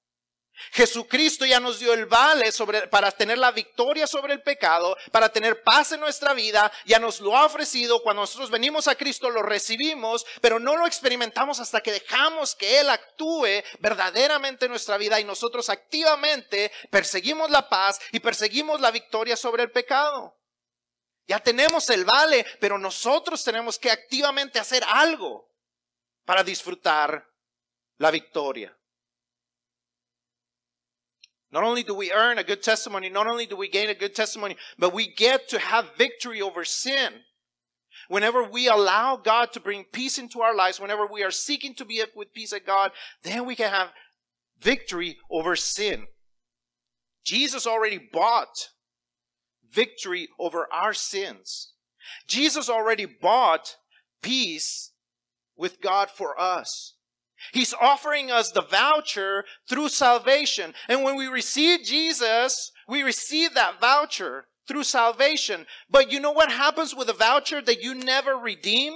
Speaker 1: Jesucristo ya nos dio el vale sobre, para tener la victoria sobre el pecado, para tener paz en nuestra vida, ya nos lo ha ofrecido. Cuando nosotros venimos a Cristo lo recibimos, pero no lo experimentamos hasta que dejamos que Él actúe verdaderamente en nuestra vida y nosotros activamente perseguimos la paz y perseguimos la victoria sobre el pecado. Ya tenemos el vale, pero nosotros tenemos que activamente hacer algo para disfrutar la victoria. Not only do we earn a good testimony, not only do we gain a good testimony, but we get to have victory over sin. Whenever we allow God to bring peace into our lives, whenever we are seeking to be with peace at God, then we can have victory over sin. Jesus already bought victory over our sins. Jesus already bought peace with God for us. He's offering us the voucher through salvation. And when we receive Jesus, we receive that voucher through salvation. But you know what happens with a voucher that you never redeem?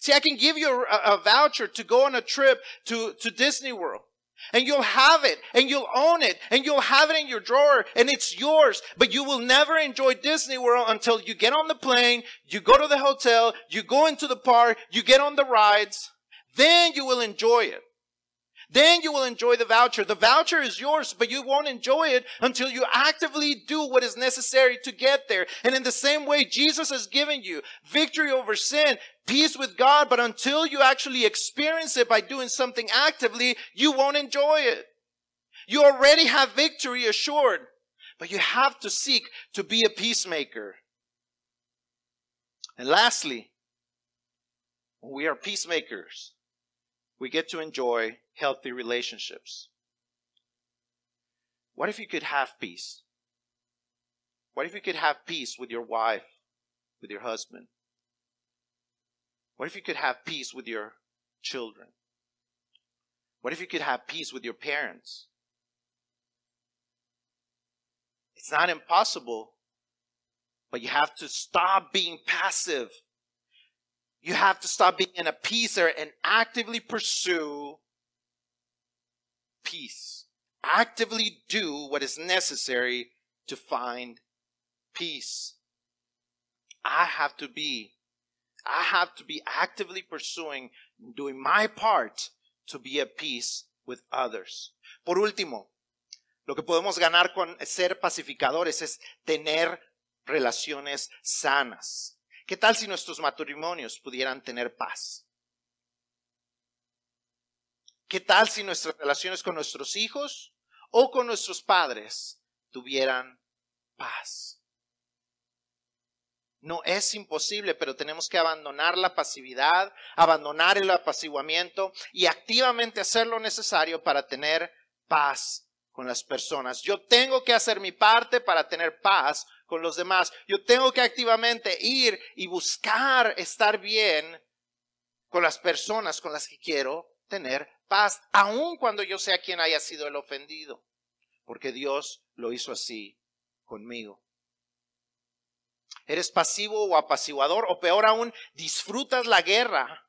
Speaker 1: See, I can give you a, a voucher to go on a trip to, to Disney World. And you'll have it, and you'll own it, and you'll have it in your drawer, and it's yours. But you will never enjoy Disney World until you get on the plane, you go to the hotel, you go into the park, you get on the rides, then you will enjoy it. Then you will enjoy the voucher. The voucher is yours, but you won't enjoy it until you actively do what is necessary to get there. And in the same way, Jesus has given you victory over sin, peace with God, but until you actually experience it by doing something actively, you won't enjoy it. You already have victory assured, but you have to seek to be a peacemaker. And lastly, we are peacemakers, we get to enjoy healthy relationships. What if you could have peace? What if you could have peace with your wife, with your husband? What if you could have peace with your children? What if you could have peace with your parents? It's not impossible, but you have to stop being passive. You have to stop being an appeaser and actively pursue peace. Actively do what is necessary to find peace. I have to be, I have to be actively pursuing, doing my part to be at peace with others. Por último, lo que podemos ganar con ser pacificadores es tener relaciones sanas. ¿Qué tal si nuestros matrimonios pudieran tener paz? ¿Qué tal si nuestras relaciones con nuestros hijos o con nuestros padres tuvieran paz? No es imposible, pero tenemos que abandonar la pasividad, abandonar el apaciguamiento y activamente hacer lo necesario para tener paz con las personas. Yo tengo que hacer mi parte para tener paz con los demás. Yo tengo que activamente ir y buscar estar bien con las personas con las que quiero tener paz, aun cuando yo sea quien haya sido el ofendido, porque Dios lo hizo así conmigo. ¿Eres pasivo o apaciguador? O peor aún, disfrutas la guerra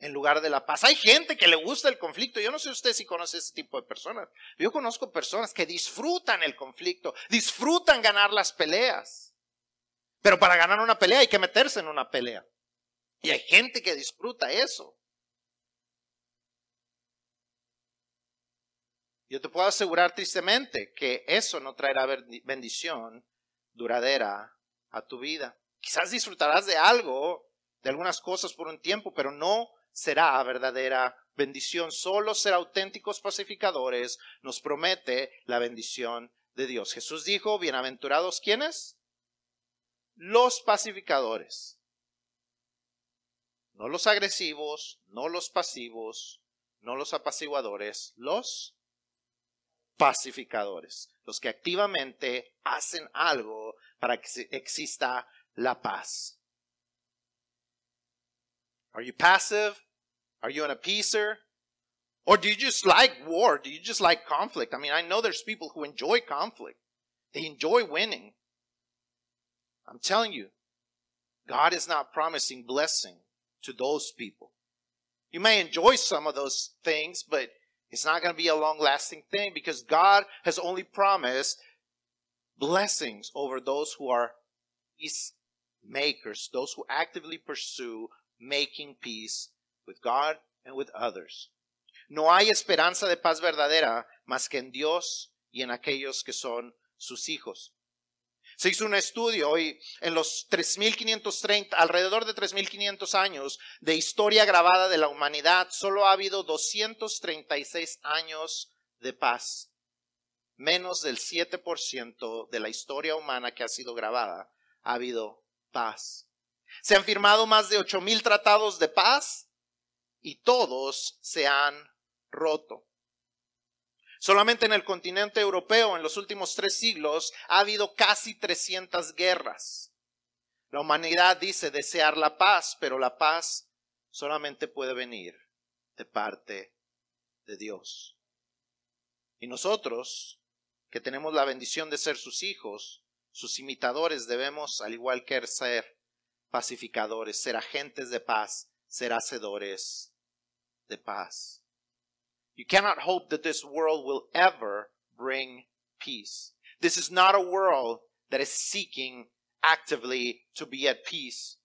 Speaker 1: en lugar de la paz. Hay gente que le gusta el conflicto. Yo no sé usted si conoce ese tipo de personas. Yo conozco personas que disfrutan el conflicto, disfrutan ganar las peleas. Pero para ganar una pelea hay que meterse en una pelea. Y hay gente que disfruta eso. Yo te puedo asegurar tristemente que eso no traerá bendición duradera a tu vida. Quizás disfrutarás de algo, de algunas cosas por un tiempo, pero no será verdadera bendición. Solo ser auténticos pacificadores nos promete la bendición de Dios. Jesús dijo, bienaventurados quiénes? Los pacificadores. No los agresivos, no los pasivos, no los apaciguadores, los pacificadores, los que activamente hacen algo para que exista la paz. Are you passive? Are you an appeaser? Or do you just like war? Do you just like conflict? I mean, I know there's people who enjoy conflict. They enjoy winning. I'm telling you, God is not promising blessing to those people. You may enjoy some of those things, but it's not going to be a long lasting thing because God has only promised blessings over those who are peacemakers, those who actively pursue making peace with God and with others. No hay esperanza de paz verdadera más que en Dios y en aquellos que son sus hijos. Se hizo un estudio hoy en los 3530, alrededor de 3500 años de historia grabada de la humanidad, solo ha habido 236 años de paz. Menos del 7% de la historia humana que ha sido grabada ha habido paz. Se han firmado más de 8000 tratados de paz y todos se han roto. Solamente en el continente europeo en los últimos tres siglos ha habido casi 300 guerras. La humanidad dice desear la paz, pero la paz solamente puede venir de parte de Dios. Y nosotros, que tenemos la bendición de ser sus hijos, sus imitadores, debemos, al igual que ser pacificadores, ser agentes de paz, ser hacedores de paz. You cannot hope that this world will ever bring peace. This is not a world that is seeking actively to be at peace.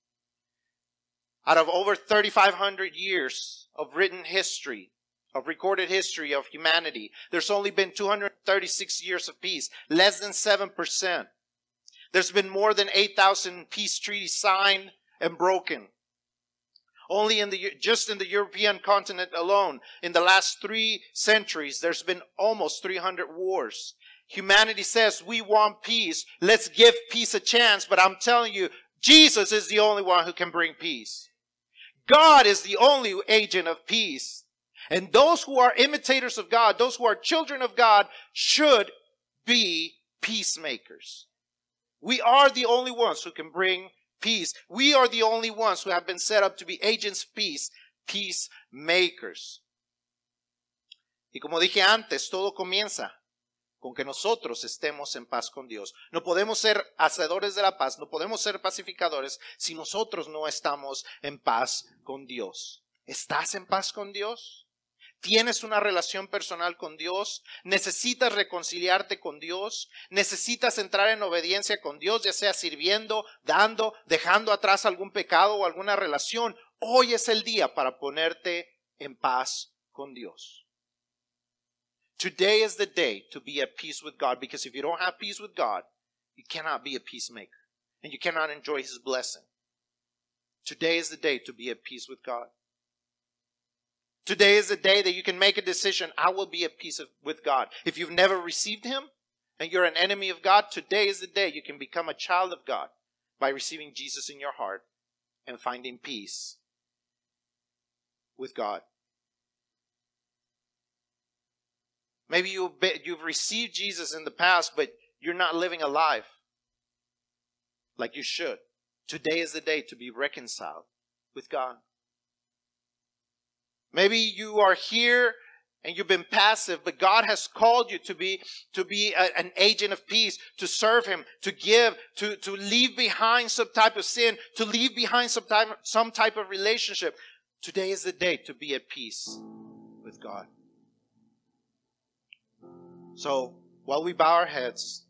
Speaker 1: Out of over 3,500 years of written history, of recorded history of humanity, there's only been 236 years of peace, less than 7%. There's been more than 8,000 peace treaties signed and broken. Only in the, just in the European continent alone, in the last three centuries, there's been almost 300 wars. Humanity says, we want peace. Let's give peace a chance. But I'm telling you, Jesus is the only one who can bring peace. God is the only agent of peace. And those who are imitators of God, those who are children of God, should be peacemakers. We are the only ones who can bring peace. We are the only ones who have been set up to be agents of peace, peacemakers. Y como dije antes, todo comienza con que nosotros estemos en paz con Dios. No podemos ser hacedores de la paz, no podemos ser pacificadores si nosotros no estamos en paz con Dios. ¿Estás en paz con Dios? ¿Tienes una relación personal con Dios? ¿Necesitas reconciliarte con Dios? ¿Necesitas entrar en obediencia con Dios, ya sea sirviendo, dando, dejando atrás algún pecado o alguna relación? Hoy es el día para ponerte en paz con Dios. Today is the day to be at peace with God because if you don't have peace with God, you cannot be a peacemaker and you cannot enjoy His blessing. Today is the day to be at peace with God. Today is the day that you can make a decision. I will be at peace with God. If you've never received Him and you're an enemy of God, today is the day you can become a child of God by receiving Jesus in your heart and finding peace with God. Maybe you've, been, you've received Jesus in the past, but you're not living a life like you should. Today is the day to be reconciled with God. Maybe you are here and you've been passive, but God has called you to be, to be a, an agent of peace, to serve Him, to give, to, to leave behind some type of sin, to leave behind some type, some type of relationship. Today is the day to be at peace with God. So, while we bow our heads,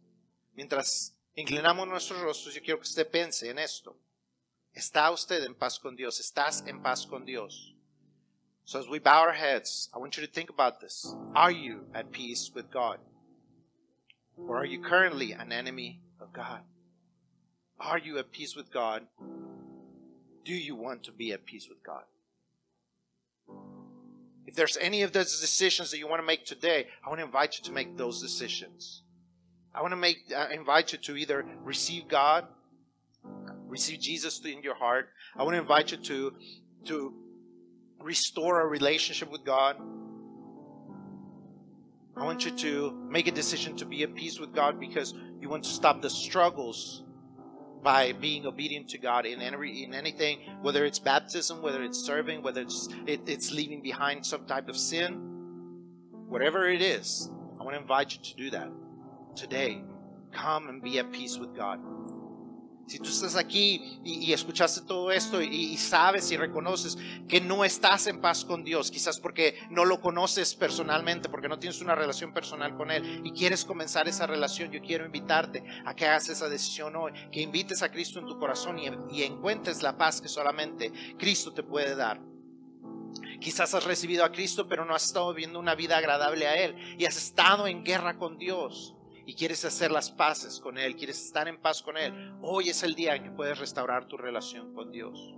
Speaker 1: mientras inclinamos nuestros rostros, yo quiero que usted piense en esto. ¿Está usted en paz con Dios? ¿Estás en paz con Dios? So as we bow our heads, I want you to think about this. Are you at peace with God? Or are you currently an enemy of God? Are you at peace with God? Do you want to be at peace with God? If there's any of those decisions that you want to make today, I want to invite you to make those decisions. I want to make uh, invite you to either receive God, receive Jesus in your heart. I want to invite you to to restore a relationship with God. I want you to make a decision to be at peace with God because you want to stop the struggles by being obedient to God in any in anything, whether it's baptism, whether it's serving, whether it's it, it's leaving behind some type of sin, whatever it is. I want to invite you to do that today. Come and be at peace with God. Si tú estás aquí y, escuchaste todo esto y, sabes y reconoces que no estás en paz con Dios, quizás porque no lo conoces personalmente, porque no tienes una relación personal con Él y quieres comenzar esa relación, yo quiero invitarte a que hagas esa decisión hoy, que invites a Cristo en tu corazón y, y encuentres la paz que solamente Cristo te puede dar. Quizás has recibido a Cristo, pero no has estado viviendo una vida agradable a Él y has estado en guerra con Dios y quieres hacer las paces con Él, quieres estar en paz con Él, hoy es el día en que puedes restaurar tu relación con Dios.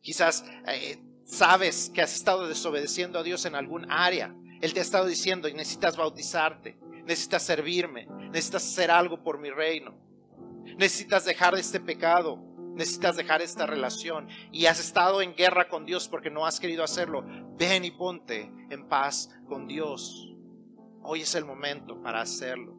Speaker 1: Quizás eh, sabes que has estado desobedeciendo a Dios en algún área. Él te ha estado diciendo, necesitas bautizarte, necesitas servirme, necesitas hacer algo por mi reino, necesitas dejar este pecado, necesitas dejar esta relación y has estado en guerra con Dios porque no has querido hacerlo. Ven y ponte en paz con Dios. Hoy es el momento para hacerlo.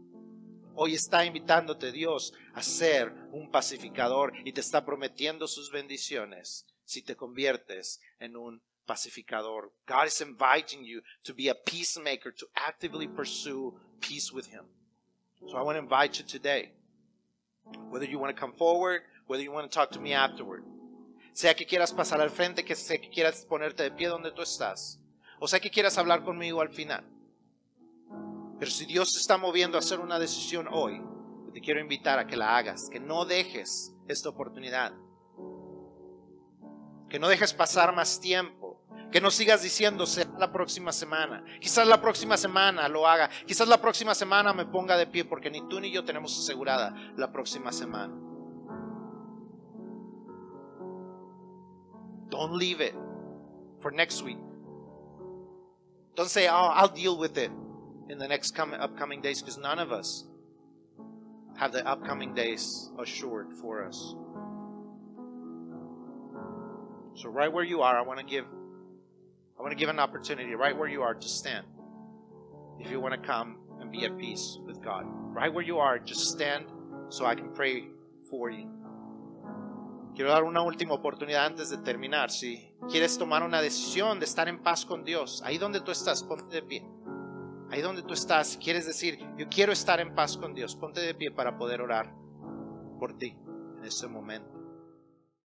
Speaker 1: Hoy está invitándote Dios a ser un pacificador y te está prometiendo sus bendiciones si te conviertes en un pacificador. God is inviting you to be a peacemaker, to actively pursue peace with Him. So I want to invite you today, whether you want to come forward, whether you want to talk to me afterward, sea que quieras pasar al frente, que sea que quieras ponerte de pie donde tú estás, o sea que quieras hablar conmigo al final. Pero si Dios te está moviendo a hacer una decisión hoy, te quiero invitar a que la hagas, que no dejes esta oportunidad. Que no dejes pasar más tiempo. Que no sigas diciendo será la próxima semana. Quizás la próxima semana lo haga. Quizás la próxima semana me ponga de pie porque ni tú ni yo tenemos asegurada la próxima semana. Don't leave it for next week. Don't say, oh, I'll deal with it in the next upcoming days because none of us have the upcoming days assured for us. So right where you are, I want to give I want to give an opportunity right where you are to stand. If you want to come and be at peace with God. Right where you are, just stand so I can pray for you. Quiero dar una última oportunidad antes de terminar. Si quieres tomar una decisión de estar en paz con Dios, ahí donde tú estás, ponte de pie. Ahí donde tú estás, quieres decir, yo quiero estar en paz con Dios, ponte de pie para poder orar por ti en este momento.